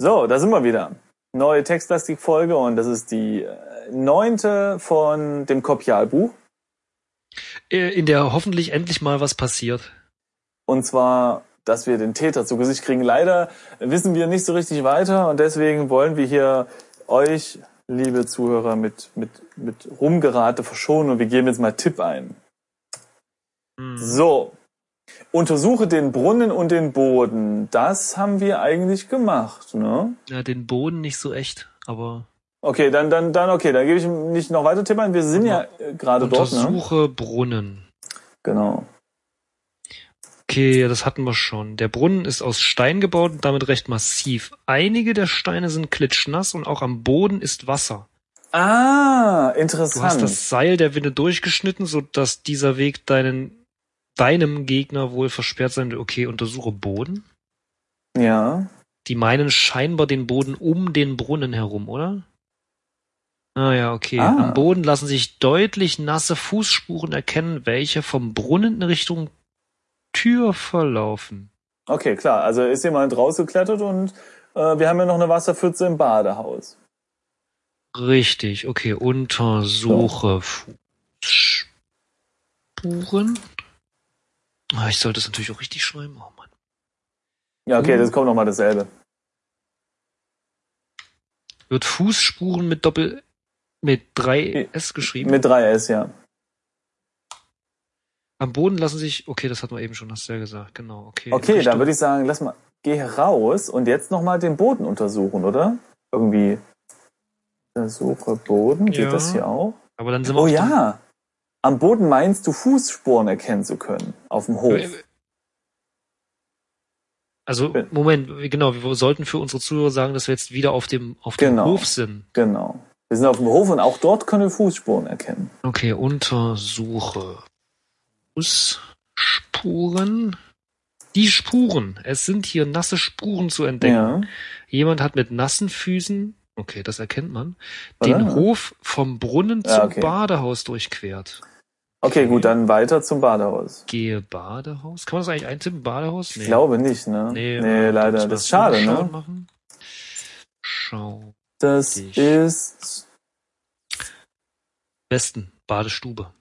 So, da sind wir wieder. Neue Textlastik-Folge und das ist die äh, neunte von dem Kopialbuch. Äh, In der hoffentlich endlich mal was passiert. Und zwar, dass wir den Täter zu Gesicht kriegen. Leider wissen wir nicht so richtig weiter und deswegen wollen wir hier euch, liebe Zuhörer, mit, mit, mit Rumgerate verschonen und wir geben jetzt mal Tipp ein. Hm. So. Untersuche den Brunnen und den Boden. Das haben wir eigentlich gemacht, ne? Ja, den Boden nicht so echt, aber Okay, dann, dann, dann, okay, dann gebe ich nicht noch weiter Tipp ein. Wir sind ja äh, gerade dort, ne? untersuche Brunnen. Genau. Okay, das hatten wir schon. Der Brunnen ist aus Stein gebaut und damit recht massiv. Einige der Steine sind klitschnass und auch am Boden ist Wasser. Ah, Du hast interessant. das Seil der Winde durchgeschnitten, so dass dieser Weg deinen deinem Gegner wohl versperrt sein. Okay, untersuche Boden. Ja. Die meinen scheinbar den Boden um den Brunnen herum, oder? Ah ja, okay. Ah. Am Boden lassen sich deutlich nasse Fußspuren erkennen, welche vom Brunnen in Richtung Tür verlaufen. Okay, klar. Also ist jemand rausgeklettert und äh, wir haben ja noch eine Wasserpfütze im Badehaus. Richtig, okay. Untersuche Fußspuren. Ah, ich sollte es natürlich auch richtig schreiben. Oh Mann. Ja, okay, Mhm. das kommt nochmal dasselbe. Wird Fußspuren mit Doppel mit 3 S geschrieben? Mit 3S, ja. Am Boden lassen sich, okay, das hatten wir eben schon, hast du ja gesagt, genau, okay. Okay, dann würde ich sagen, lass mal, geh raus und jetzt nochmal den Boden untersuchen, oder? Irgendwie. Untersuche Boden, geht Ja. das hier auch? Aber dann sind wir Oh ja. Am Boden meinst du Fußspuren erkennen zu können. Auf dem Hof. Also, Ja. Moment, genau, wir sollten für unsere Zuhörer sagen, dass wir jetzt wieder auf dem, auf dem Genau. Hof sind. Genau. Wir sind auf dem Hof und auch dort können wir Fußspuren erkennen. Okay, untersuche Fußspuren. Die Spuren. Es sind hier nasse Spuren zu entdecken. Ja. Jemand hat mit nassen Füßen, okay, das erkennt man, Oder? den Hof vom Brunnen Ja, zum okay. Badehaus durchquert. Okay, gut, dann weiter zum Badehaus. Gehe Badehaus. Kann man das eigentlich eintippen? Badehaus? Ich glaube nicht, ne? Nee, nee leider. Das ist schade, ne? Machen. Schau. Das Ich- ist. Westen, Badestube.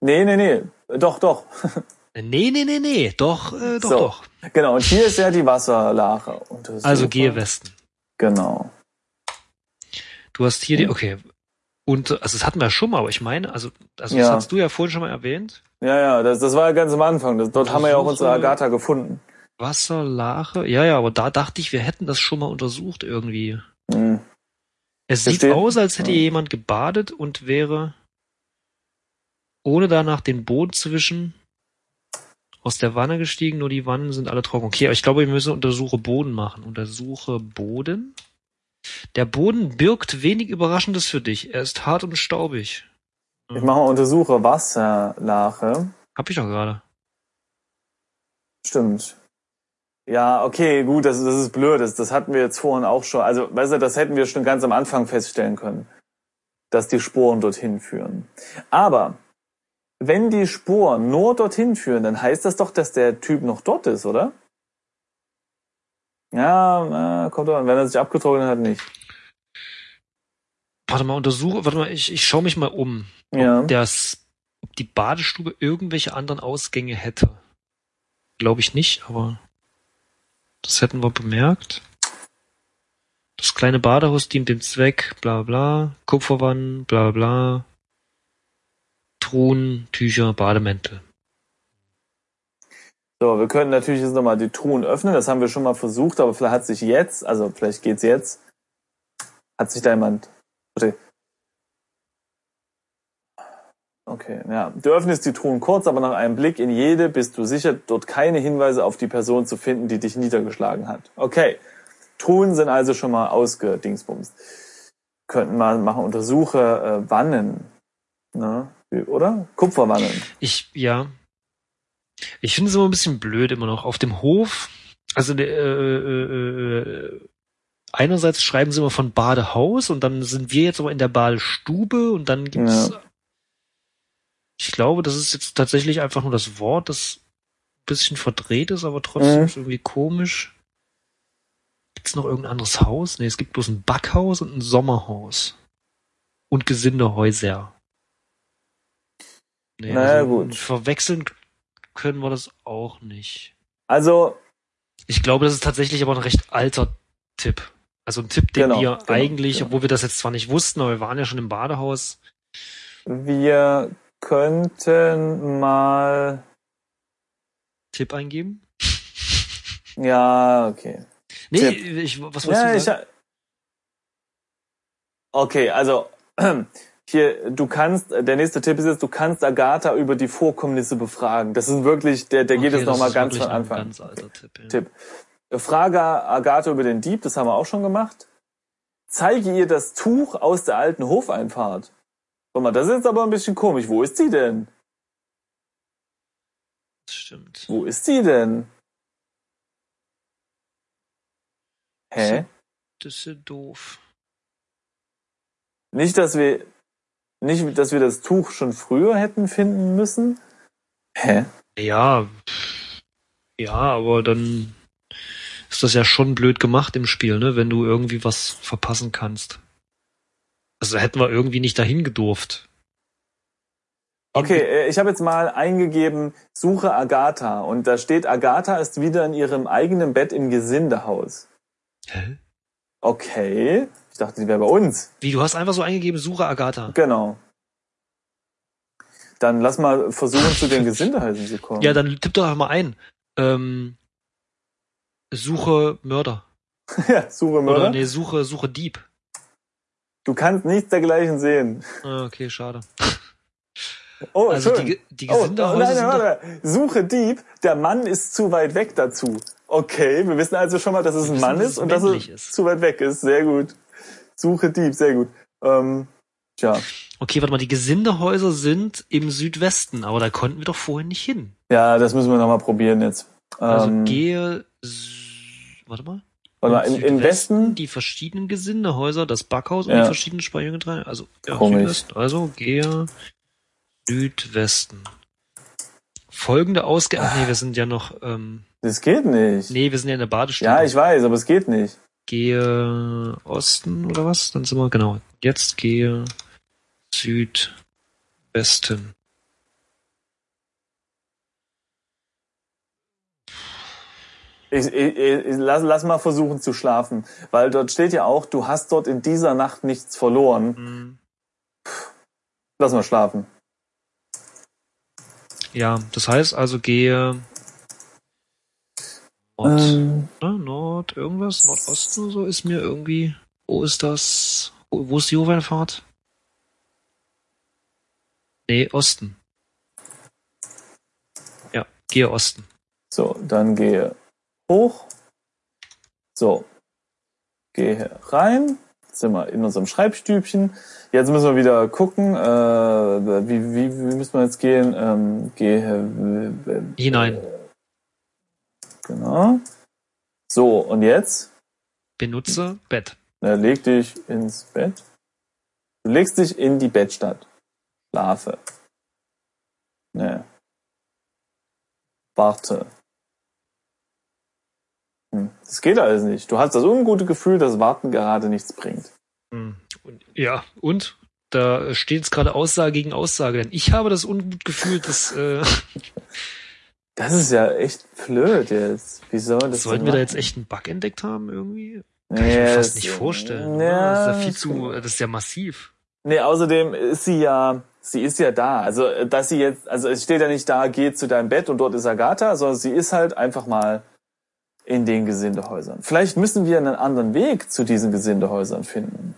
Nee, nee, nee. Doch, doch. Äh, Nee, nee, nee, nee. Doch, äh, doch, So. doch. Genau. Und hier ist ja die Wasserlache. Also gehe Westen. Genau. Du hast hier die, okay. Und, also das hatten wir ja schon mal, aber ich meine, also, also Ja. das hast du ja vorhin schon mal erwähnt. Ja, ja, das, das war ja ganz am Anfang. Das, dort haben wir ja auch unsere Agatha gefunden. Wasserlache. Ja, ja, aber da dachte ich, wir hätten das schon mal untersucht irgendwie. Hm. Es sieht aus, als hätte Ja. jemand gebadet und wäre, ohne danach den Boden zu wischen, aus der Wanne gestiegen, nur die Wannen sind alle trocken. Okay, aber ich glaube, wir müssen Untersuche Boden machen. Untersuche Boden. Der Boden birgt wenig Überraschendes für dich. Er ist hart und staubig. Ich mache mal Untersuche Wasserlache. Hab ich doch gerade. Stimmt. Ja, okay, gut, das, das ist blöd. Das, das hatten wir jetzt vorhin auch schon. Also, weißt du, das hätten wir schon ganz am Anfang feststellen können, dass die Sporen dorthin führen. Aber wenn die Sporen nur dorthin führen, dann heißt das doch, dass der Typ noch dort ist, oder? Ja, äh, kommt an. Wenn er sich abgetrocknet hat, nicht. Warte mal, untersuche, warte mal, ich, ich schaue mich mal um. Ja. Das, ob die Badestube irgendwelche anderen Ausgänge hätte. Glaube ich nicht, aber das hätten wir bemerkt. Das kleine Badehaus dient dem Zweck, bla bla, Kupferwannen, bla bla, Truhen, Tücher, Bademäntel. So, wir können natürlich jetzt nochmal die Truhen öffnen. Das haben wir schon mal versucht, aber vielleicht hat sich jetzt, also vielleicht geht's jetzt, hat sich da jemand. Warte. Okay, ja. Du öffnest die Truhen kurz, aber nach einem Blick in jede bist du sicher, dort keine Hinweise auf die Person zu finden, die dich niedergeschlagen hat. Okay. Truhen sind also schon mal ausgedingsbumst. Könnten mal machen, untersuche äh, Wannen. Ne? Oder? Kupferwannen. Ich, ja. Ich finde es immer ein bisschen blöd immer noch. Auf dem Hof, also äh, äh, äh, einerseits schreiben sie immer von Badehaus und dann sind wir jetzt aber in der Badestube und dann gibt's. Ja. Ich glaube, das ist jetzt tatsächlich einfach nur das Wort, das ein bisschen verdreht ist, aber trotzdem Mhm. ist irgendwie komisch. Gibt's noch irgendein anderes Haus? Nee, es gibt bloß ein Backhaus und ein Sommerhaus. Und Gesindehäuser. Nee, Naja, also gut. Verwechseln können wir das auch nicht. Also, Ich glaube, das ist tatsächlich aber ein recht alter Tipp. Also ein Tipp, den Genau, wir genau, eigentlich, genau. obwohl wir das jetzt zwar nicht wussten, aber wir waren ja schon im Badehaus. wir könnten mal. Tipp eingeben? Ja, okay. Nee, Tipp. ich, was wolltest Ja, du ich. sagen? Okay, also hier, du kannst, der nächste Tipp ist jetzt, du kannst Agatha über die Vorkommnisse befragen. Das ist wirklich, der, der geht Okay, jetzt das nochmal ist ganz von ein Anfang. Ganz alter Tipp, ja. Tipp. Frage Agatha über den Dieb, das haben wir auch schon gemacht. Zeige ihr das Tuch aus der alten Hofeinfahrt. Guck mal, das ist jetzt aber ein bisschen komisch. Wo ist sie denn? Das stimmt. Wo ist sie denn? Hä? Das ist ja doof. Nicht, dass wir, nicht, dass wir das Tuch schon früher hätten finden müssen? Hä? Ja, ja, aber dann ist das ja schon blöd gemacht im Spiel, ne, wenn du irgendwie was verpassen kannst. Also hätten wir irgendwie nicht dahin gedurft. Okay, äh, ich habe jetzt mal eingegeben, suche Agatha. Und da steht, Agatha ist wieder in ihrem eigenen Bett im Gesindehaus. Hä? Okay. Ich dachte, die wäre bei uns. Wie, du hast einfach so eingegeben, suche Agatha. Genau. Dann lass mal versuchen, zu den Gesindehäusern zu kommen. Ja, dann tipp doch mal ein. Ähm, suche Mörder. ja, suche Mörder. Oder nee, suche, suche Dieb. Du kannst nichts dergleichen sehen. Ah, okay, schade. Oh, Also die, schön. Ge- die oh, oh, Gesindehäuser nein, nein, warte. Suche Dieb. Der Mann ist zu weit weg dazu. Okay, wir wissen also schon mal, dass es Wir ein Mann ist und dass es ist. zu weit weg ist. Sehr gut. Suche Dieb, sehr gut. Ähm, tja. Okay, warte mal, die Gesindehäuser sind im Südwesten, aber da konnten wir doch vorhin nicht hin. Ja, das müssen wir nochmal probieren jetzt. Also ähm, gehe, s- warte mal. warte mal, im, im Westen. die verschiedenen Gesindehäuser, das Backhaus und Ja. die verschiedenen Speichergetreide. Also ja, Komisch. Südwesten. Also gehe Südwesten. Folgende Ausgabe. Ach nee, wir sind ja noch. Ähm, Das geht nicht. nee, wir sind ja in der Badestube. Ja, ich weiß, aber es geht nicht. Gehe Osten oder was? Dann sind wir genau. Jetzt gehe Südwesten. Ich, ich, ich, lass, lass mal versuchen zu schlafen, weil dort steht ja auch, du hast dort in dieser Nacht nichts verloren. Hm, Lass mal schlafen. Ja, das heißt also gehe Nord, Ähm, ne, Nord irgendwas, Nordosten oder so ist mir irgendwie. Wo ist das? Wo, ist die Hofeinfahrt? Nee, Osten. Ja, gehe Osten. so, dann gehe hoch. So, gehe rein. Jetzt sind wir in unserem Schreibstübchen. Jetzt müssen wir wieder gucken, äh, wie, wie, wie müssen wir jetzt gehen? Ähm, gehe äh, Hinein. Genau. So, und jetzt? Benutze Bett. Na, leg dich ins Bett. Du legst dich in die Bettstatt. Schlafe. Ne. Warte. Hm, das geht alles nicht. Du hast das ungute Gefühl, dass Warten gerade nichts bringt. Hm. Und, ja, und? Da steht jetzt gerade Aussage gegen Aussage. Denn ich habe das ungute Gefühl, dass äh, Das ist ja echt blöd jetzt. Wieso? Das sollten wir da jetzt echt einen Bug entdeckt haben irgendwie? Nee, Kann ich mir fast nicht vorstellen. Ja, das ist ja viel zu, das ist ja massiv. Nee, außerdem ist sie ja, sie ist ja da. Also, dass sie jetzt, also es steht ja nicht da, geh zu deinem Bett und dort ist Agatha, sondern sie ist halt einfach mal in den Gesindehäusern. Vielleicht müssen wir einen anderen Weg zu diesen Gesindehäusern finden.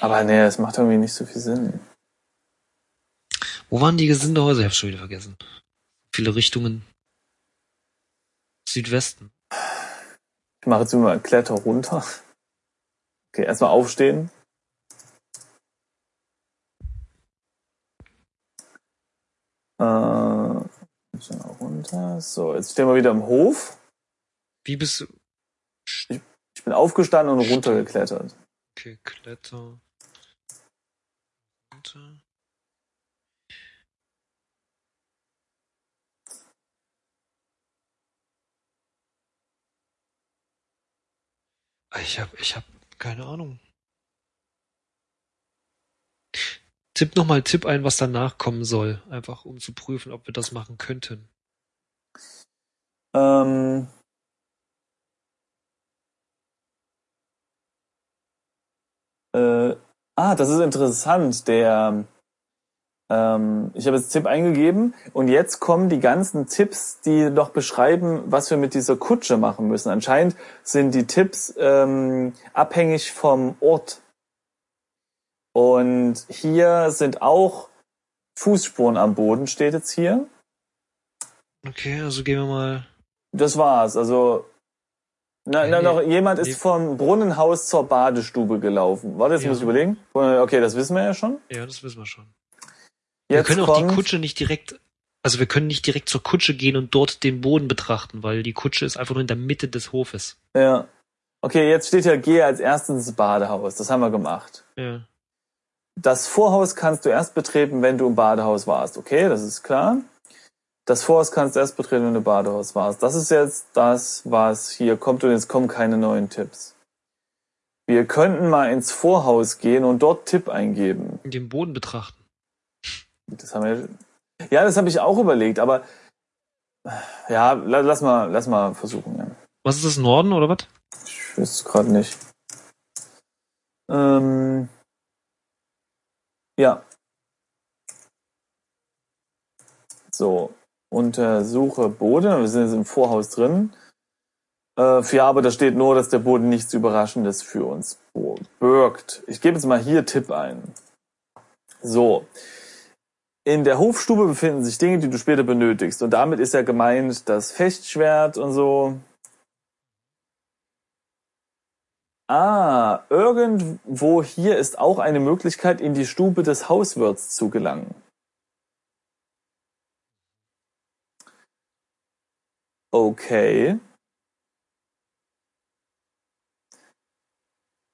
Aber nee, es macht irgendwie nicht so viel Sinn. Wo waren die Gesindehäuser? Ich hab's schon wieder vergessen. Viele Richtungen. Südwesten. Ich mache jetzt immer Kletter runter. Okay, erstmal aufstehen. Äh, runter. So, jetzt stehen wir wieder im Hof. Wie bist du? Ich bin aufgestanden und runtergeklettert. Okay, Kletter. Runter. Ich hab, ich hab keine Ahnung. Tipp nochmal Tipp ein, was danach kommen soll. Einfach um zu prüfen, ob wir das machen könnten. Ähm, äh, ah, das ist interessant. Der, ähm, ich habe jetzt Tipp eingegeben und jetzt kommen die ganzen Tipps, die doch beschreiben, was wir mit dieser Kutsche machen müssen. Anscheinend sind die Tipps ähm, abhängig vom Ort. Und hier sind auch Fußspuren am Boden, steht jetzt hier. Okay, also gehen wir mal. Das war's. Also na, na, noch jemand ist vom Brunnenhaus zur Badestube gelaufen. Warte, jetzt Ja. muss ich überlegen. Okay, das wissen wir ja schon. Ja, das wissen wir schon. Jetzt wir können auch die Kutsche nicht direkt, also wir können nicht direkt zur Kutsche gehen und dort den Boden betrachten, weil die Kutsche ist einfach nur in der Mitte des Hofes. Ja. Okay, jetzt steht ja, gehe als erstes ins Badehaus. Das haben wir gemacht. Ja. Das Vorhaus kannst du erst betreten, wenn du im Badehaus warst. Okay, das ist klar. Das Vorhaus kannst du erst betreten, wenn du im Badehaus warst. Das ist jetzt das, was hier kommt und jetzt kommen keine neuen Tipps. Wir könnten mal ins Vorhaus gehen und dort Tipp eingeben. Den Boden betrachten. Das haben wir. Ja, das habe ich auch überlegt, aber ja, la- lass mal, lass mal versuchen. Ja. Was ist das Norden oder was? Ich weiß es gerade nicht. Ähm, ja. So, untersuche Boden. Wir sind jetzt im Vorhaus drin. Äh, ja, aber da steht nur, dass der Boden nichts Überraschendes für uns birgt. Ich gebe jetzt mal hier Tipp ein. So. In der Hofstube befinden sich Dinge, die du später benötigst. Und damit ist ja gemeint das Fechtschwert und so. Ah, irgendwo hier ist auch eine Möglichkeit, in die Stube des Hauswirts zu gelangen. Okay.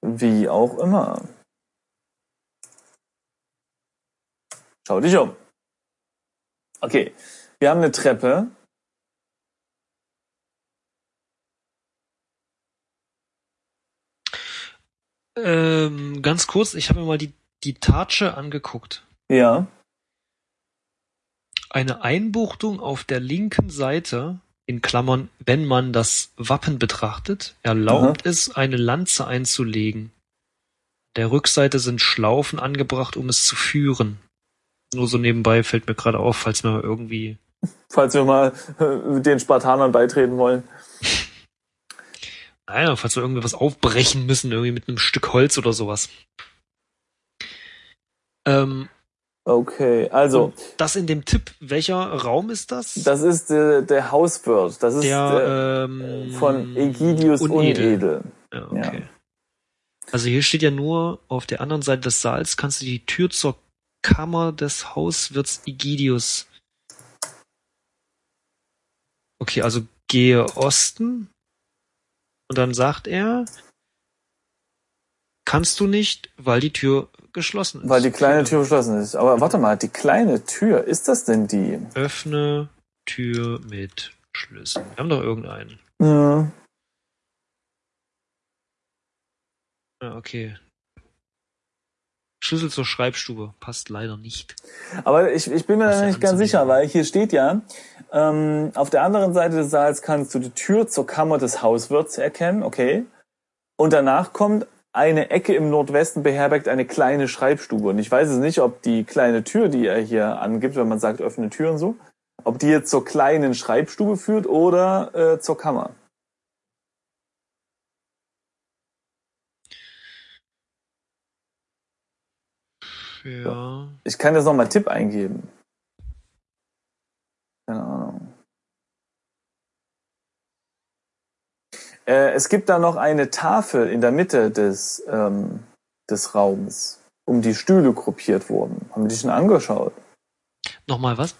Wie auch immer. Schau dich um. Okay, wir haben eine Treppe. Ähm, ganz kurz, ich habe mir mal die, die Tatsche angeguckt. Ja. Eine Einbuchtung auf der linken Seite, in Klammern, wenn man das Wappen betrachtet, erlaubt es, eine Lanze einzulegen. Der Rückseite sind Schlaufen angebracht, um es zu führen. Nur so nebenbei fällt mir gerade auf, falls wir irgendwie Falls wir mal äh, den Spartanern beitreten wollen. Naja, falls wir irgendwie was aufbrechen müssen, irgendwie mit einem Stück Holz oder sowas. Ähm, Okay, also, das in dem Tipp, welcher Raum ist das? das ist der, der Hauswirt. Das ist der, der ähm, von Egidius Unedel. Ja, okay. Also hier steht ja nur, auf der anderen Seite des Saals kannst du die Tür zur Kammer des Hauswirts Egidius. Okay, also gehe Osten. Und dann sagt er, kannst du nicht, weil die Tür geschlossen ist. Weil die kleine Tür verschlossen ist. Aber warte mal, die kleine Tür, ist das denn die? Öffne Tür mit Schlüssel. Wir haben doch irgendeinen. Ja. Ja, okay. Schlüssel zur Schreibstube passt leider nicht. Aber ich, ich bin mir da nicht ganz sicher, weil hier steht ja, ähm, auf der anderen Seite des Saals kannst du die Tür zur Kammer des Hauswirts erkennen, okay. Und danach kommt eine Ecke im Nordwesten beherbergt eine kleine Schreibstube. Und ich weiß es nicht, ob die kleine Tür, die er hier angibt, wenn man sagt, öffne Tür und so, ob die jetzt zur kleinen Schreibstube führt oder äh, zur Kammer. Ja. Ich kann jetzt noch mal Tipp eingeben. Keine Ahnung. Äh, es gibt da noch eine Tafel in der Mitte des, ähm, des Raums, um die Stühle gruppiert wurden. Haben wir die schon angeschaut? Nochmal was?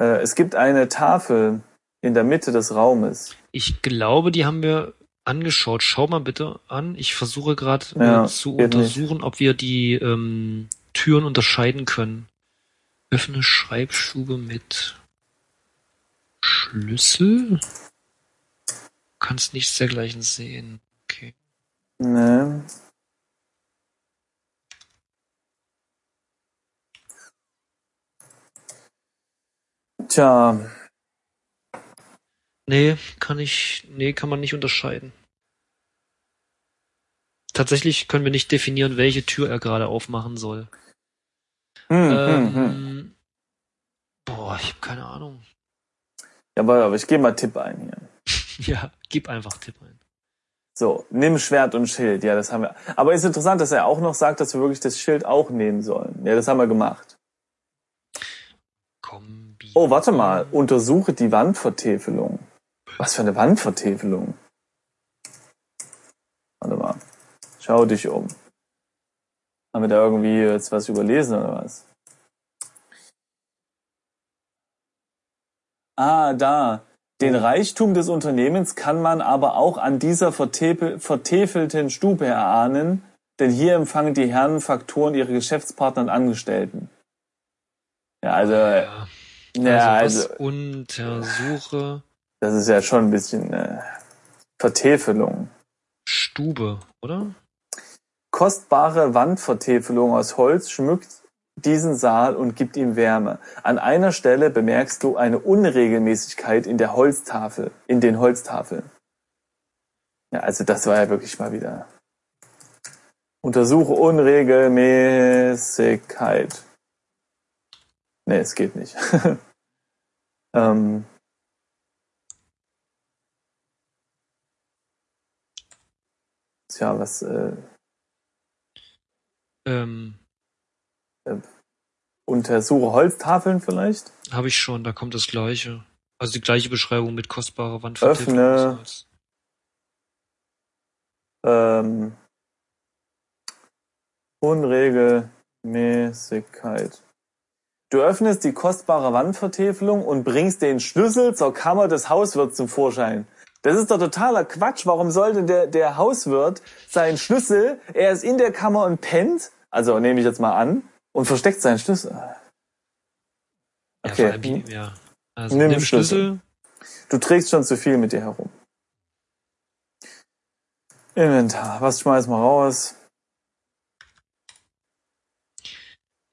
Äh, es gibt eine Tafel in der Mitte des Raumes. Ich glaube, die haben wir angeschaut. Schau mal bitte an. Ich versuche gerade Ja, äh, zu geht nicht. untersuchen, ob wir die ähm, Türen unterscheiden können. Öffne Schreibstube mit Schlüssel. kannst nichts dergleichen sehen. Okay. Ne. Tja, Nee, kann ich, nee, kann man nicht unterscheiden. Tatsächlich können wir nicht definieren, welche Tür er gerade aufmachen soll. hm, ähm, hm, hm. Boah, ich habe keine Ahnung. Ja, aber, aber ich gebe mal Tipp ein hier. Ja, gib einfach Tipp ein. So, nimm Schwert und Schild. Ja, das haben wir. Aber ist interessant, dass er auch noch sagt, dass wir wirklich das Schild auch nehmen sollen. Ja, das haben wir gemacht. Kombi. Oh, warte mal. Untersuche die Wandvertäfelung. Was für eine Wandvertäfelung? Warte mal. Schau dich um. Haben wir da irgendwie jetzt was überlesen oder was? Ah, da. Den Reichtum des Unternehmens kann man aber auch an dieser vertäfelten Stube erahnen, denn hier empfangen die Herren Faktoren ihre Geschäftspartner und Angestellten. Ja, also, Ja, ja, also, also, was untersuche das ist ja schon ein bisschen äh, Vertäfelung. Stube, oder? Kostbare Wandvertäfelung aus Holz schmückt diesen Saal und gibt ihm Wärme. An einer Stelle bemerkst du eine Unregelmäßigkeit in der Holztafel, in den Holztafeln. Ja, also das war ja wirklich mal wieder. Untersuche Unregelmäßigkeit. Nee, es geht nicht. ähm, tja, was, äh, Ähm, untersuche Holztafeln vielleicht? habe ich schon, da kommt das gleiche. Also die gleiche Beschreibung mit kostbarer Wandvertäfelung. Öffne. Ähm, Unregelmäßigkeit. Du öffnest die kostbare Wandvertäfelung und bringst den Schlüssel zur Kammer des Hauswirts zum Vorschein. Das ist doch totaler Quatsch. Warum sollte der, der Hauswirt seinen Schlüssel, er ist in der Kammer und pennt, also nehme ich jetzt mal an, und versteckt seinen Schlüssel. Ja, Okay. vor allem ja. Also Nimm nimm, den Schlüssel. Schlüssel. Du trägst schon zu viel mit dir herum. Inventar. Was schmeiß mal raus?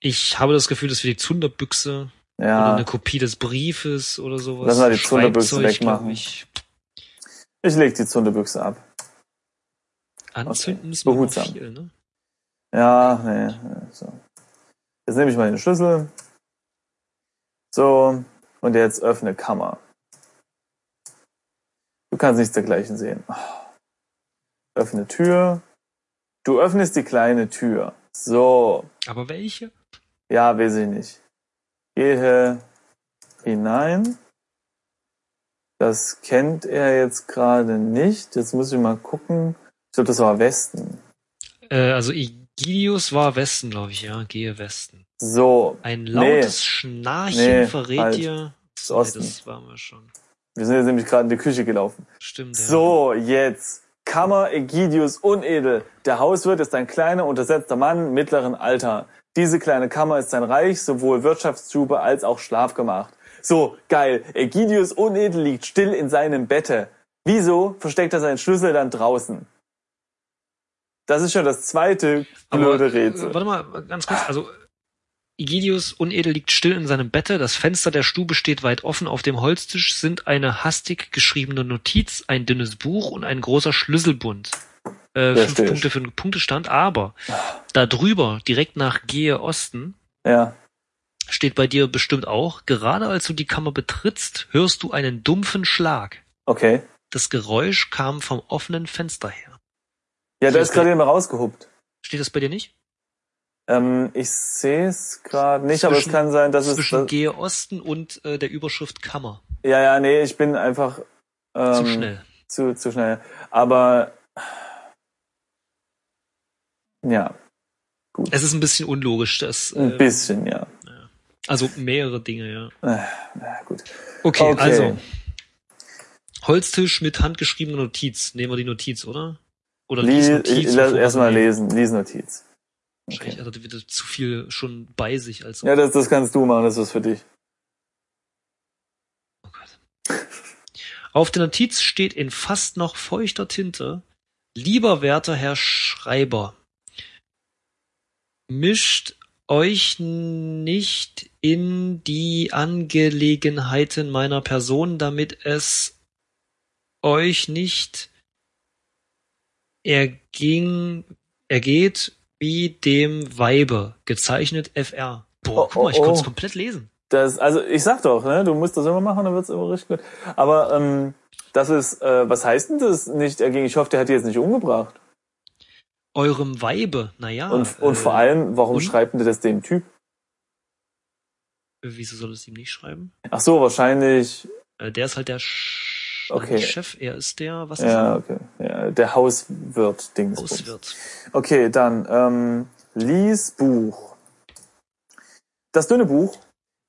Ich habe das Gefühl, dass wir die Zunderbüchse oder Ja. eine Kopie des Briefes oder sowas. Lass mal die Zunderbüchse wegmachen. Ich. Ich leg die Zunderbüchse ab. Anzünden Okay. müssen wir noch Behutsam. viel, ne? Ja, nee, nee, so. Jetzt nehme ich mal den Schlüssel. So, und jetzt öffne Kammer. Du kannst nichts dergleichen sehen. Öffne Tür. Du öffnest die kleine Tür. So, Aber welche? ja, weiß ich nicht. Gehe hinein. Das kennt er jetzt gerade nicht. Jetzt muss ich mal gucken. Ich glaube, das war Westen. Äh, also Igidius war Westen, glaube ich, ja. Gehe Westen. So, Ein Nee. lautes Schnarchen Nee, verrät halt. dir. ist Osten. das waren wir schon. Wir sind jetzt nämlich gerade in die Küche gelaufen. Stimmt, ja. So, jetzt. Kammer Ägidius unedel. Der Hauswirt ist ein kleiner, untersetzter Mann mittleren Alter. Diese kleine Kammer ist sein Reich, sowohl Wirtschaftsstube als auch Schlafgemach. So, geil. Ägidius unedel liegt still in seinem Bette. Wieso versteckt er seinen Schlüssel dann draußen? Das ist schon das zweite blöde äh, Rätsel. warte mal, ganz kurz. Also, Igidius unedel liegt still in seinem Bette. Das Fenster der Stube steht weit offen. Auf dem Holztisch sind eine hastig geschriebene Notiz, ein dünnes Buch und ein großer Schlüsselbund. Äh, fünf. Punkte für den Punktestand. Aber da drüber, direkt nach Gehe Osten, Ja. Steht bei dir bestimmt auch, gerade als du die Kammer betrittst, hörst du einen dumpfen Schlag. Okay. Das Geräusch kam vom offenen Fenster her. Ja, da ist gerade jemand rausgehupt. Steht das bei dir nicht? Ähm, ich sehe es gerade nicht, aber es Zwischen- kann sein, dass es... Zwischen Gehe Osten und äh, der Überschrift Kammer. ja, ja, nee, ich bin einfach... Ähm, Zu schnell. zu, zu schnell. Aber ja, Es ist ein bisschen unlogisch, das, ein äh, bisschen, ja. Also mehrere Dinge, ja. Äh, Na gut. Okay, Okay. also Holztisch mit handgeschriebener Notiz. Nehmen wir die Notiz, oder? Oder Lies, Notiz, erstmal lesen, Liesnotiz. Wahrscheinlich Okay. hat er wieder zu viel schon bei sich als Ja, das, das kannst du machen, das ist für dich. Oh Gott. Auf der Notiz steht in fast noch feuchter Tinte, lieber werter Herr Schreiber, mischt euch nicht in die Angelegenheiten meiner Person, damit es euch nicht erging, ergeht wie dem Weibe, gezeichnet FR. Boah, Oh, guck mal, ich oh, konnte es oh. komplett lesen. Das, also ich sag doch, ne, du musst das immer machen, dann wird's immer richtig gut. Aber ähm, das ist, äh, was heißt denn das nicht erging? Ich hoffe, der hat die jetzt nicht umgebracht. Eurem Weibe, naja. Und, und äh, vor allem, warum und? schreibt denn das dem Typ? Wieso soll es ihm nicht schreiben? Ach so, wahrscheinlich, Äh, der ist halt der Sch Okay. Chef, er ist der, was ist ja, er? okay, ja, der Hauswirt Ding. Hauswirt. Okay, dann ähm, lies Buch. Das dünne Buch.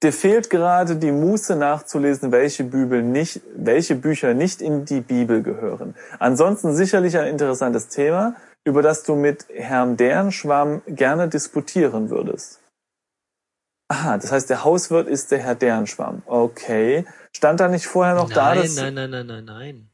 Dir fehlt gerade die Muße nachzulesen, welche, Bibel nicht, welche Bücher nicht in die Bibel gehören. Ansonsten sicherlich ein interessantes Thema, über das du mit Herrn Dernschwamm gerne disputieren würdest. Aha, das heißt, der Hauswirt ist der Herr Dernschwamm. Okay. Stand da nicht vorher noch nein, da, dass... nein, nein, nein, nein, nein.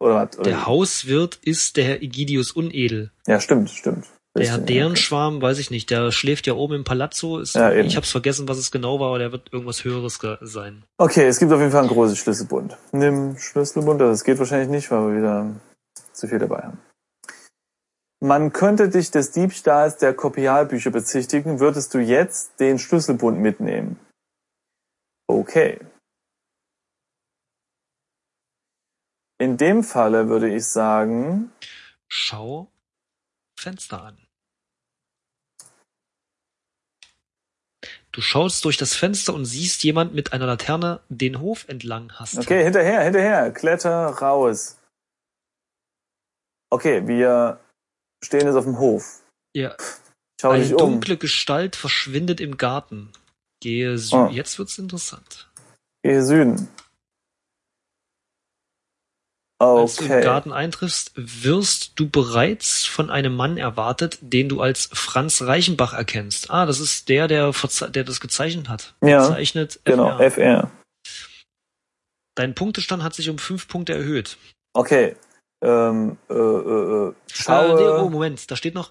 Oder was? Der Hauswirt ist der Herr Egidius Unedel. ja, stimmt, stimmt. Der Richtig, deren. Schwarm, weiß ich nicht, der schläft ja oben im Palazzo. Ist, Ja, ich hab's vergessen, was es genau war, aber der wird irgendwas Höheres sein. Okay, es gibt auf jeden Fall ein großes Schlüsselbund. Nimm Schlüsselbund, das geht wahrscheinlich nicht, weil wir wieder zu viel dabei haben. Man könnte dich des Diebstahls der Kopialbücher bezichtigen, würdest du jetzt den Schlüsselbund mitnehmen. Okay. In dem Falle würde ich sagen, Schau Fenster an. Du schaust durch das Fenster und siehst jemand mit einer Laterne den Hof entlang hasten. okay, hinterher, hinterher, kletter raus. Okay, wir stehen jetzt auf dem Hof. Ja, Schau eine dich um. dunkle Gestalt verschwindet im Garten. Gehe Sü Ah. Jetzt wird's interessant. Gehe Süden. Als du im Okay. Garten eintriffst, wirst du bereits von einem Mann erwartet, den du als Franz Reichenbach erkennst. Ah, das ist der, der, der das gezeichnet hat. Ja, Gezeichnet Genau, FR. FR. Dein Punktestand hat sich um fünf Punkte erhöht. Okay. Ähm, äh, äh, äh, Äh, nee, schaue. oh, Moment, da steht noch,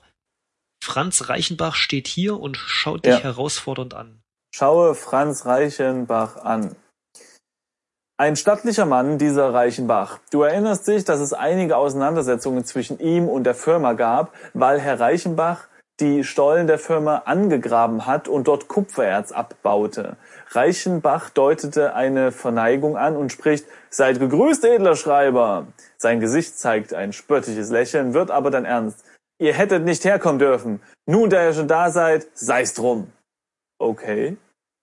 Franz Reichenbach steht hier und schaut dich Ja. herausfordernd an. Schaue Franz Reichenbach an. Ein stattlicher Mann, dieser Reichenbach. Du erinnerst dich, dass es einige Auseinandersetzungen zwischen ihm und der Firma gab, weil Herr Reichenbach die Stollen der Firma angegraben hat und dort Kupfererz abbaute. Reichenbach deutete eine Verneigung an und spricht, seid gegrüßt, edler Schreiber. Sein Gesicht zeigt ein spöttisches Lächeln, wird aber dann ernst. Ihr hättet nicht herkommen dürfen. Nun, da ihr schon da seid, sei's drum. Okay.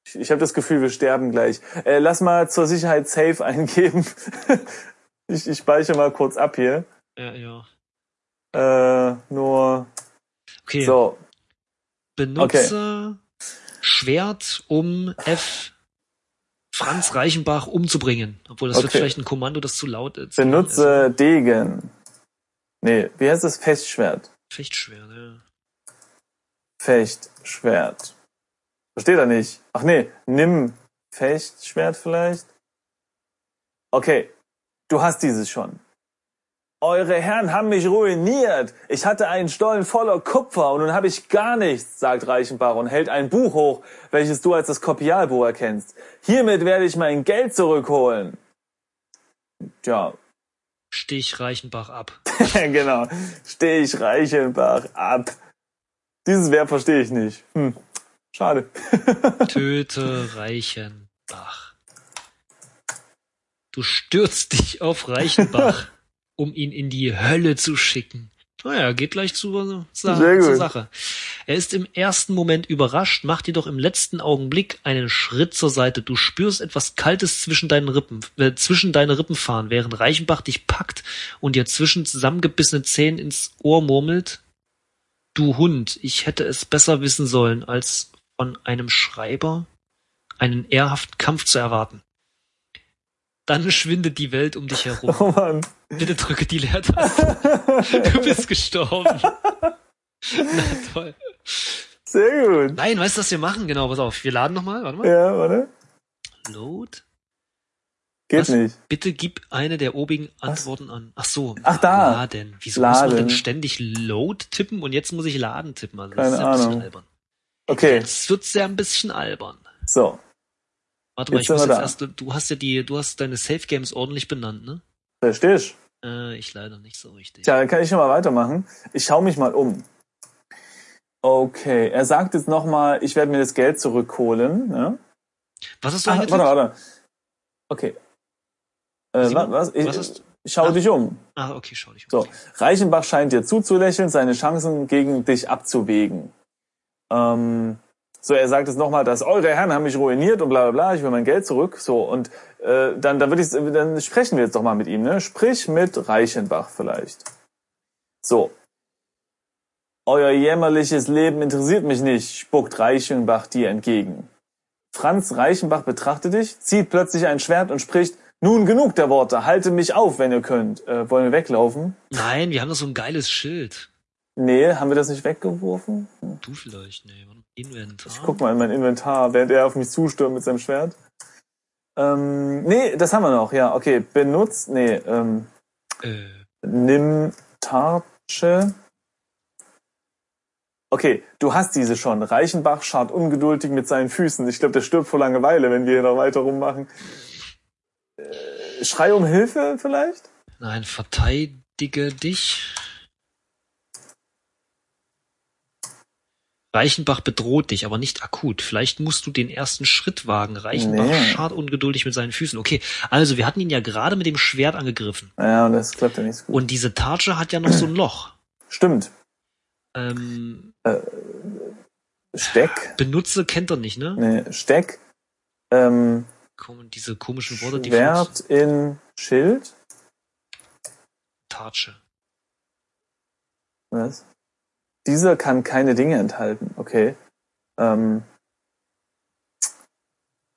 Ich, ich habe das Gefühl, wir sterben gleich. Äh, lass mal zur Sicherheit Safe eingeben. ich, ich speichere mal kurz ab hier. Ja, ja. Äh, nur Okay, so. benutze Schwert, um F. Franz Reichenbach umzubringen. Obwohl, das wird Okay. vielleicht ein Kommando, das zu laut ist. Also, Benutze Degen. Nee, wie heißt das? Fechtschwert. Fechtschwert, ja. Fechtschwert. Versteht er nicht. Ach nee, nimm Fechtschwert vielleicht. Okay, du hast dieses schon. Eure Herren haben mich ruiniert. Ich hatte einen Stollen voller Kupfer und nun habe ich gar nichts, sagt Reichenbach und hält ein Buch hoch, welches du als das Kopialbuch erkennst. Hiermit werde ich mein Geld zurückholen. Tja, Stich Reichenbach ab. genau. Steh ich Reichenbach ab. Dieses Verb verstehe ich nicht. Hm. Schade. Töte Reichenbach. Du stürzt dich auf Reichenbach, um ihn in die Hölle zu schicken. Naja, geht gleich zu, Sehr gut. zur Sache. Er ist im ersten Moment überrascht, macht jedoch im letzten Augenblick einen Schritt zur Seite. Du spürst etwas Kaltes zwischen deinen Rippen, äh, zwischen deine Rippen fahren, während Reichenbach dich packt und dir zwischen zusammengebissene Zähnen ins Ohr murmelt. Du Hund, ich hätte es besser wissen sollen, als von einem Schreiber einen ehrhaften Kampf zu erwarten. Dann schwindet die Welt um dich herum. Oh Mann. Bitte drücke die Leertaste. Du bist gestorben. Na toll. Sehr gut. Nein, weißt du, was wir machen? Genau, pass auf. Wir laden nochmal, warte mal. Ja, warte. Load? Geht Was? nicht. Bitte gib eine der obigen Antworten an. Ach so. Ach, da. Laden. Wieso muss man Laden. denn ständig Load tippen und jetzt muss ich Laden tippen? Also das Keine ist ja ein bisschen Ahnung. Okay, Jetzt wird's ja ein bisschen albern. so. Warte mal, Jetzt ich muss jetzt erst, du hast ja die, du hast deine Safe Games ordentlich benannt, ne? Verstehst? Äh, ich leider nicht so richtig. Tja, dann kann ich schon mal weitermachen. Ich schaue mich mal um. Okay, er sagt jetzt nochmal, ich werde mir das Geld zurückholen. Ne? Was hast du Ah, eingetippt? warte, warte. Okay. Äh, Simon, was? was? Ich, was ich schau Ah. dich um. Ah, okay, schau dich um. So, Reichenbach scheint dir zuzulächeln, seine Chancen gegen dich abzuwägen. Ähm, so, er sagt jetzt nochmal, dass eure Herren haben mich ruiniert und bla bla bla, ich will mein Geld zurück. So, und äh, dann, dann würde ich, dann sprechen wir jetzt doch mal mit ihm, ne? Sprich mit Reichenbach vielleicht. So. Euer jämmerliches Leben interessiert mich nicht, spuckt Reichenbach dir entgegen. Franz Reichenbach betrachtet dich, zieht plötzlich ein Schwert und spricht, nun genug der Worte, haltet mich auf, wenn ihr könnt. Äh, wollen wir weglaufen? Nein, wir haben doch so ein geiles Schild. Nee, haben wir das nicht weggeworfen? Du vielleicht, nee. Inventar. Ich guck mal in mein Inventar, während er auf mich zustürmt mit seinem Schwert. Ähm, nee, das haben wir noch, ja, okay. Benutzt, nee, ähm, Äh, nimm Tartsche. Okay, du hast diese schon. Reichenbach scharrt ungeduldig mit seinen Füßen. Ich glaube, der stirbt vor Langeweile, wenn wir hier noch weiter rummachen. Äh, Schrei um Hilfe vielleicht? nein, verteidige dich. Reichenbach bedroht dich, aber nicht akut. Vielleicht musst du den ersten Schritt wagen. Reichenbach Nee. scharrt ungeduldig mit seinen Füßen. Okay, also wir hatten ihn ja gerade mit dem Schwert angegriffen. Ja, und das klappt ja nicht so gut. Und diese Tartsche hat ja noch so ein Loch. Stimmt. Ähm, Steck? benutze kennt er nicht, ne? Nee, Steck. Ähm, Kommen diese komischen Worte, die Schwert in Schild. Tartsche. Was? Dieser kann keine Dinge enthalten. Okay. Ähm,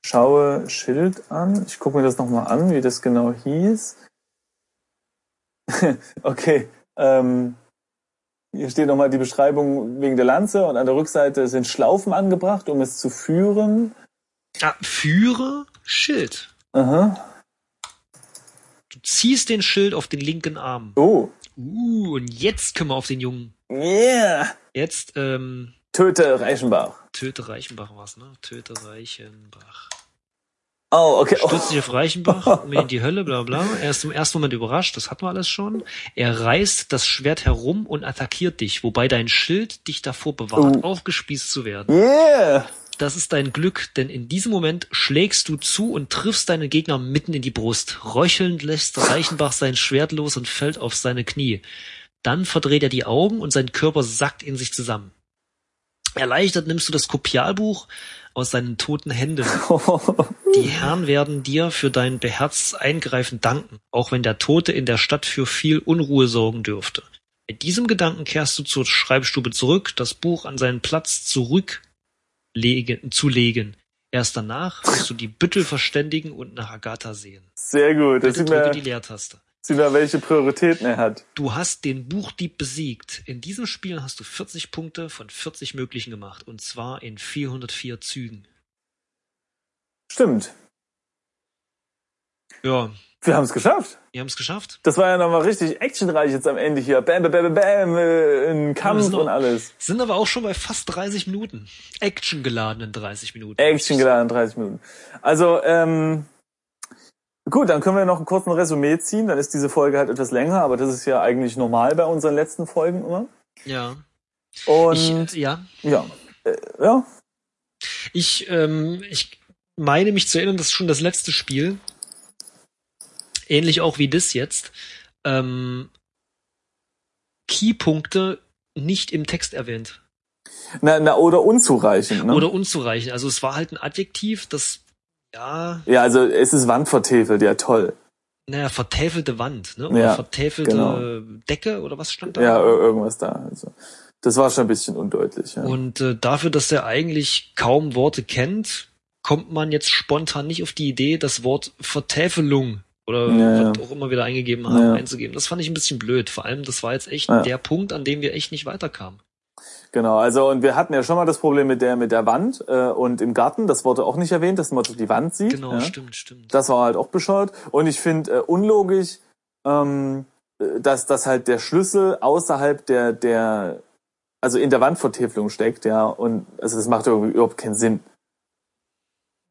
schaue Schild an. Ich gucke mir das nochmal an, wie das genau hieß. okay. Ähm, hier steht nochmal die Beschreibung wegen der Lanze und an der Rückseite sind Schlaufen angebracht, um es zu führen. Ah, führe Schild. Aha. Du ziehst den Schild auf den linken Arm. Oh. Uh, und jetzt können wir auf den Jungen. Yeah. Jetzt, ähm, Töte Reichenbach. töte Reichenbach was, ne? Töte Reichenbach. Oh, okay. Stürzt sich auf Reichenbach, mir in die Hölle, bla bla. Er ist im ersten Moment überrascht, das hatten wir alles schon. Er reißt das Schwert herum und attackiert dich, wobei dein Schild dich davor bewahrt, Oh. aufgespießt zu werden. Yeah. Das ist dein Glück, denn in diesem Moment schlägst du zu und triffst deinen Gegner mitten in die Brust. Röchelnd lässt Reichenbach sein Schwert los und fällt auf seine Knie. Dann verdreht er die Augen und sein Körper sackt in sich zusammen. Erleichtert nimmst du das Kopialbuch aus seinen toten Händen. Die Herren werden dir für dein beherztes Eingreifen danken, auch wenn der Tote in der Stadt für viel Unruhe sorgen dürfte. Mit diesem Gedanken kehrst du zur Schreibstube zurück, das Buch an seinen Platz zurücklegen, zu legen. Erst danach wirst du die Büttel verständigen und nach Agatha sehen. Sehr gut. Das Bitte drücke man, die Leertaste. sieht man, welche Prioritäten er hat. Du hast den Buchdieb besiegt. In diesem Spiel hast du 40 Punkte von 40 möglichen gemacht, und zwar in 404 Zügen. Stimmt. Ja, Wir haben es geschafft. wir haben es geschafft. Das war ja nochmal richtig actionreich jetzt am Ende hier. Bam, bam, bam, bam, äh, ein wir Kampf auch- und alles. Sind aber auch schon bei fast 30 Minuten. Action geladenen 30 Minuten. Action geladen, 30 Minuten. Also, ähm, gut, dann können wir noch einen kurzen Resümee ziehen. Dann ist diese Folge halt etwas länger, aber das ist ja eigentlich normal bei unseren letzten Folgen immer. Ja. Und Ich, ja. ja, äh, ja, Ich, ähm, ich meine mich zu erinnern, das ist schon das letzte Spiel. Ähnlich auch wie das jetzt. Ähm, Keypunkte nicht im Text erwähnt. na, na oder unzureichend. Ne? Oder unzureichend. Also es war halt ein Adjektiv, das, ja, ja, also es ist wandvertefelt, ja toll. naja, vertäfelte Wand, ne? Oder Ja, vertäfelte genau. Decke oder was stand da? Ja, ir- irgendwas da. Also, das war schon ein bisschen undeutlich. Ja. Und äh, dafür, dass er eigentlich kaum Worte kennt, kommt man jetzt spontan nicht auf die Idee, das Wort Vertäfelung oder Ja, ja. auch immer wir da eingegeben haben, Ja. einzugeben. Das fand ich ein bisschen blöd. Vor allem, das war jetzt echt der Punkt, an dem wir echt nicht weiterkamen. Genau, also und wir hatten ja schon mal das Problem mit der mit der Wand äh, und im Garten, das wurde auch nicht erwähnt, dass man die Wand sieht. Genau, stimmt, stimmt. Das war halt auch bescheuert. Und ich finde äh, unlogisch, ähm, äh, dass, dass halt der Schlüssel außerhalb der, der, also in der Wandvertäfelung steckt, ja. Und also das macht irgendwie überhaupt keinen Sinn.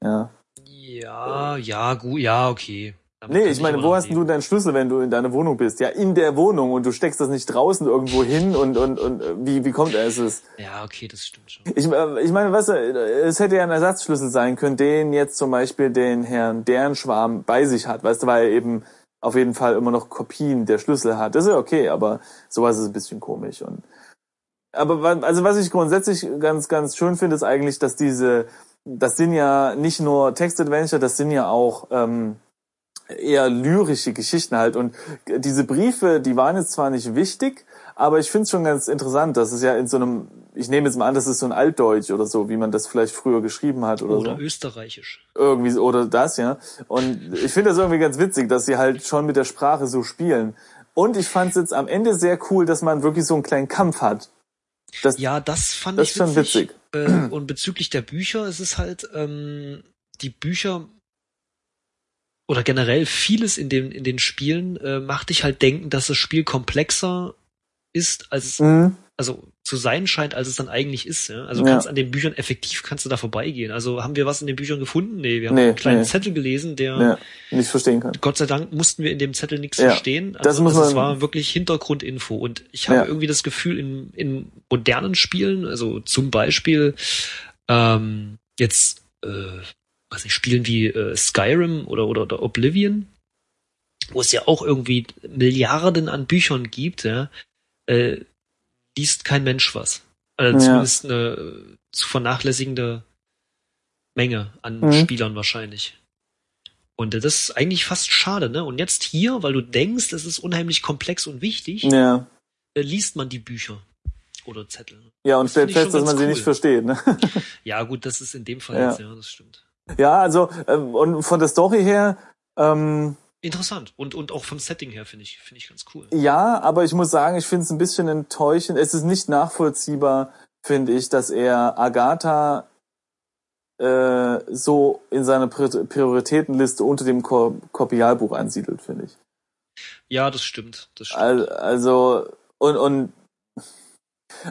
Ja. Ja, ja, gut, ja, okay. Damit Nee, ich meine, wo hast du deinen Schlüssel, wenn du in deiner Wohnung bist? Ja, in der Wohnung und du steckst das nicht draußen irgendwo hin und, und, und äh, wie, wie kommt es? es? Ja, okay, das stimmt schon. Ich, äh, ich meine, weißt du, es hätte ja ein Ersatzschlüssel sein können, den jetzt zum Beispiel den Herrn Dernschwarm bei sich hat, weißt du, weil er eben auf jeden Fall immer noch Kopien der Schlüssel hat. Das ist ja okay, aber sowas ist ein bisschen komisch. Und aber also was ich grundsätzlich ganz ganz schön finde, ist eigentlich, dass diese, das sind ja nicht nur Textadventure, das sind ja auch ähm, eher lyrische Geschichten halt. Und diese Briefe, die waren jetzt zwar nicht wichtig, aber ich finde es schon ganz interessant, dass es ja in so einem, ich nehme jetzt mal an, das ist so ein Altdeutsch oder so, wie man das vielleicht früher geschrieben hat oder, Oder so. österreichisch. Irgendwie, so- oder das, ja. Und ich finde das irgendwie ganz witzig, dass sie halt schon mit der Sprache so spielen. Und ich fand es jetzt am Ende sehr cool, dass man wirklich so einen kleinen Kampf hat. Das, Ja, das fand Das ich ist schon witzig. Äh, und bezüglich der Bücher, es ist halt, ähm, die Bücher oder generell vieles in den, in den Spielen äh, macht dich halt denken, dass das Spiel komplexer ist, als es, Mhm. also zu sein scheint, als es dann eigentlich ist. Ja? Also Ja. kannst an den Büchern effektiv kannst du da vorbeigehen. Also haben wir was in den Büchern gefunden? Nee, wir haben Nee, einen kleinen nee. Zettel gelesen, der ja, nicht verstehen kann. Gott sei Dank mussten wir in dem Zettel nichts Ja, verstehen. das muss also es man- war wirklich Hintergrundinfo. Und ich habe irgendwie das Gefühl, in, in modernen Spielen, also zum Beispiel ähm, jetzt, äh, was nicht, Spielen wie äh, Skyrim oder, oder, oder Oblivion, wo es ja auch irgendwie Milliarden an Büchern gibt, ja, äh, liest kein Mensch was. Also Ja. zumindest eine äh, zu vernachlässigende Menge an Mhm. Spielern wahrscheinlich. Und das ist eigentlich fast schade, ne? Und jetzt hier, weil du denkst, es ist unheimlich komplex und wichtig, Ja. äh, liest man die Bücher oder Zettel. Ja, und Das stellt fest, dass man ganz sie cool. nicht versteht. Ne? Ja, gut, das ist in dem Fall Ja. jetzt, ja, das stimmt. Ja, also ähm, und von der Story her, ähm, Interessant. Und, und auch vom Setting her finde ich, finde ich ganz cool. ja, aber ich muss sagen, ich finde es ein bisschen enttäuschend. Es ist nicht nachvollziehbar, finde ich, dass er Agatha äh, so in seiner Pri- Prioritätenliste unter dem Ko Kopialbuch ansiedelt, finde ich. Ja, das stimmt. Das stimmt. Al- Also und und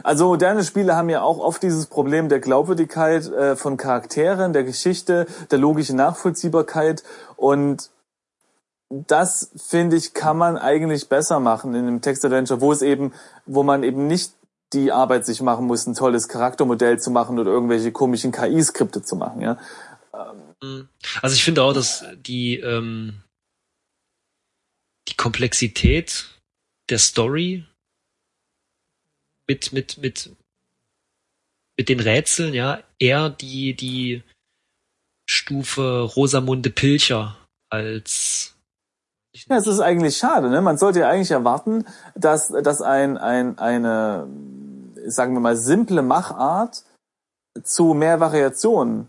also moderne Spiele haben ja auch oft dieses Problem der Glaubwürdigkeit äh, von Charakteren, der Geschichte, der logischen Nachvollziehbarkeit und das finde ich kann man eigentlich besser machen in einem Text Adventure, wo es eben, wo man eben nicht die Arbeit sich machen muss, ein tolles Charaktermodell zu machen oder irgendwelche komischen KI-Skripte zu machen, ja. Mhm. Also ich finde auch, dass die, ähm, die Komplexität der Story mit, mit, mit, mit den Rätseln, ja, eher die, die Stufe Rosamunde Pilcher als Ja, es ist eigentlich schade, ne? Man sollte ja eigentlich erwarten, dass, dass ein, ein, eine, sagen wir mal, simple Machart zu mehr Variationen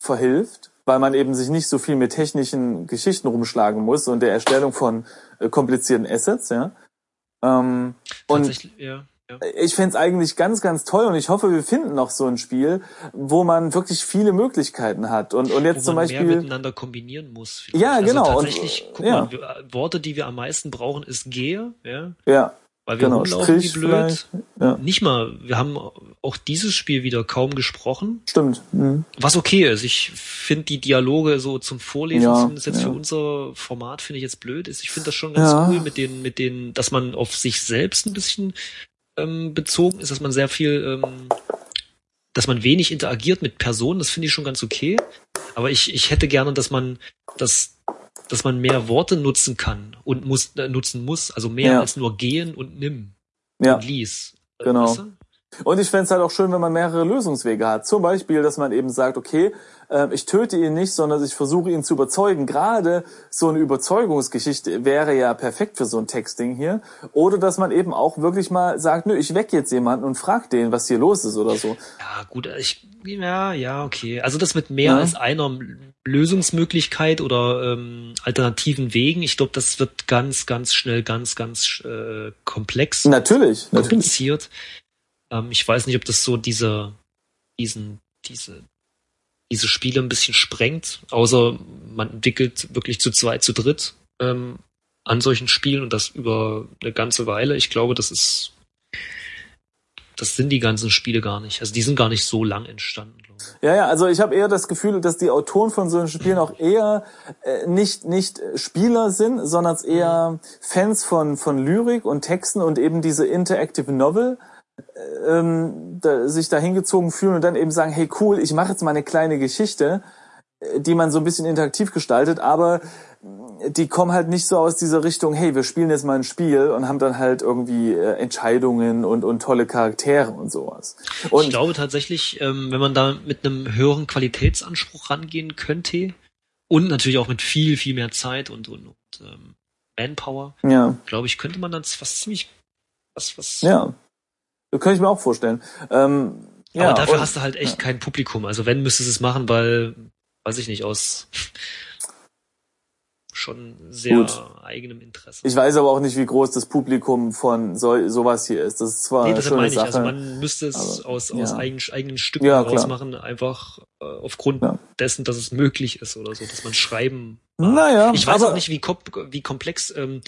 verhilft, weil man eben sich nicht so viel mit technischen Geschichten rumschlagen muss und der Erstellung von äh, komplizierten Assets, ja. Ähm, und ja. Ich fänd's eigentlich ganz, ganz toll und ich hoffe, wir finden noch so ein Spiel, wo man wirklich viele Möglichkeiten hat. Und, und jetzt zum man mehr Beispiel. miteinander kombinieren muss. vielleicht. Ja, genau. Also Und, tatsächlich, guck ja. mal, wir, Worte, die wir am meisten brauchen, ist gehe, ja, Ja, weil wir genau. rumlaufen Strich wie blöd. Ja, Nicht mal, wir haben auch dieses Spiel wieder kaum gesprochen, stimmt. Mhm. was okay ist. Ich finde die Dialoge so zum Vorlesen Ja, sind jetzt ja. für unser Format finde ich jetzt blöd. Ist ich finde das schon ganz cool mit den mit den, dass man auf sich selbst ein bisschen ähm, bezogen ist, dass man sehr viel, ähm, dass man wenig interagiert mit Personen. Das finde ich schon ganz okay. Aber ich ich hätte gerne, dass man das dass man mehr Worte nutzen kann und muss äh, nutzen muss, also mehr Ja. als nur gehen und nimm Ja. und lies. Äh, Genau. weißt du? Und ich fänd's halt auch schön, wenn man mehrere Lösungswege hat. Zum Beispiel, dass man eben sagt, okay, äh, ich töte ihn nicht, sondern ich versuche ihn zu überzeugen. Gerade so eine Überzeugungsgeschichte wäre ja perfekt für so ein Textding hier. Oder dass man eben auch wirklich mal sagt, nö, ich weck jetzt jemanden und frag den, was hier los ist oder so. Ja, gut, ich, ja, ja, okay. Also das mit mehr Ja. als einer Lösungsmöglichkeit oder ähm, alternativen Wegen, ich glaube, das wird ganz, ganz schnell ganz, ganz äh, komplex, Natürlich, natürlich. kompliziert. Ähm, ich weiß nicht, ob das so diese, diesen, diese, diese Spiele ein bisschen sprengt, außer man entwickelt wirklich zu zweit, zu dritt ähm, an solchen Spielen und das über eine ganze Weile. Ich glaube, das ist das sind die ganzen Spiele gar nicht. Also die sind gar nicht so lang entstanden. Ja, ja, also ich habe eher das Gefühl, dass die Autoren von solchen Spielen auch eher äh, nicht nicht Spieler sind, sondern eher Fans von von Lyrik und Texten und eben diese Interactive Novel ähm, da, sich da hingezogen fühlen und dann eben sagen, hey cool, ich mache jetzt mal eine kleine Geschichte, äh, die man so ein bisschen interaktiv gestaltet, aber die kommen halt nicht so aus dieser Richtung, hey, wir spielen jetzt mal ein Spiel und haben dann halt irgendwie äh, Entscheidungen und, und tolle Charaktere und sowas. Und ich glaube tatsächlich, ähm, wenn man da mit einem höheren Qualitätsanspruch rangehen könnte und natürlich auch mit viel, viel mehr Zeit und, und, und ähm, Manpower, ja. glaube ich, könnte man dann was ziemlich was, was. Ja. Kann ich mir auch vorstellen. Ähm, aber ja, dafür und, hast du halt echt kein Publikum. Also wenn, müsstest du es machen, weil, weiß ich nicht, aus schon sehr Gut. eigenem Interesse. Ich weiß aber auch nicht, wie groß das Publikum von so, sowas hier ist. Das ist zwar Nee, eine das schöne meine ich. Sache. Also man müsste es aber, aus, aus ja. eigen, eigenen Stücken Ja, rausmachen, einfach äh, aufgrund Ja. dessen, dass es möglich ist oder so, dass man schreiben mag. Naja, Ich weiß aber, auch nicht, wie, kom wie komplex ähm,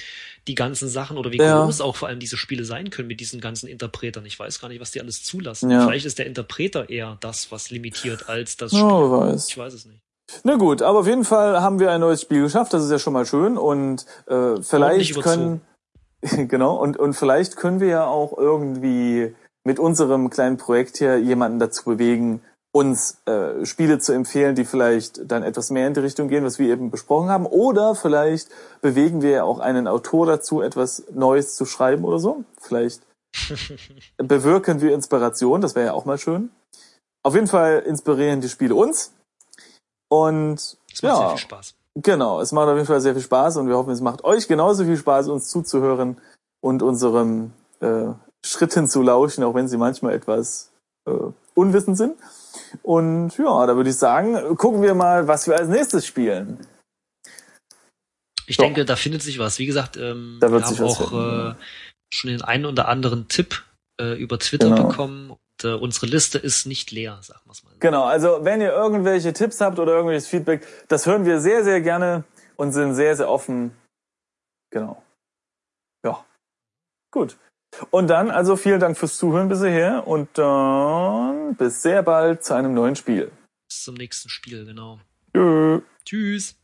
die ganzen Sachen oder wie Ja. groß auch vor allem diese Spiele sein können mit diesen ganzen Interpretern. Ich weiß gar nicht, was die alles zulassen. Vielleicht ist der Interpreter eher das, was limitiert, als das Spiel. weiß. Ich weiß es nicht. Na gut, aber auf jeden Fall haben wir ein neues Spiel geschafft. Das ist ja schon mal schön und äh, vielleicht können genau und und vielleicht können wir ja auch irgendwie mit unserem kleinen Projekt hier jemanden dazu bewegen, uns äh, Spiele zu empfehlen, die vielleicht dann etwas mehr in die Richtung gehen, was wir eben besprochen haben. Oder vielleicht bewegen wir ja auch einen Autor dazu, etwas Neues zu schreiben oder so. Vielleicht bewirken wir Inspiration, das wäre ja auch mal schön. Auf jeden Fall inspirieren die Spiele uns. Und Es macht sehr ja, viel Spaß. genau, es macht auf jeden Fall sehr viel Spaß und wir hoffen, es macht euch genauso viel Spaß, uns zuzuhören und unserem äh, Schritten zu lauschen, auch wenn sie manchmal etwas äh, unwissend sind. Und ja, da würde ich sagen, gucken wir mal, was wir als nächstes spielen. Ich So. denke, da findet sich was. Wie gesagt, ähm, Da wird wir haben auch äh, schon den einen oder anderen Tipp äh, über Twitter Genau. bekommen. Und, äh, unsere Liste ist nicht leer, sagen wir mal. so. Genau, also wenn ihr irgendwelche Tipps habt oder irgendwelches Feedback, das hören wir sehr, sehr gerne und sind sehr, sehr offen. Genau. Ja. Gut. Und dann, also vielen Dank fürs Zuhören bis hierher und dann bis sehr bald zu einem neuen Spiel. Bis zum nächsten Spiel, genau. Tschö. Tschüss.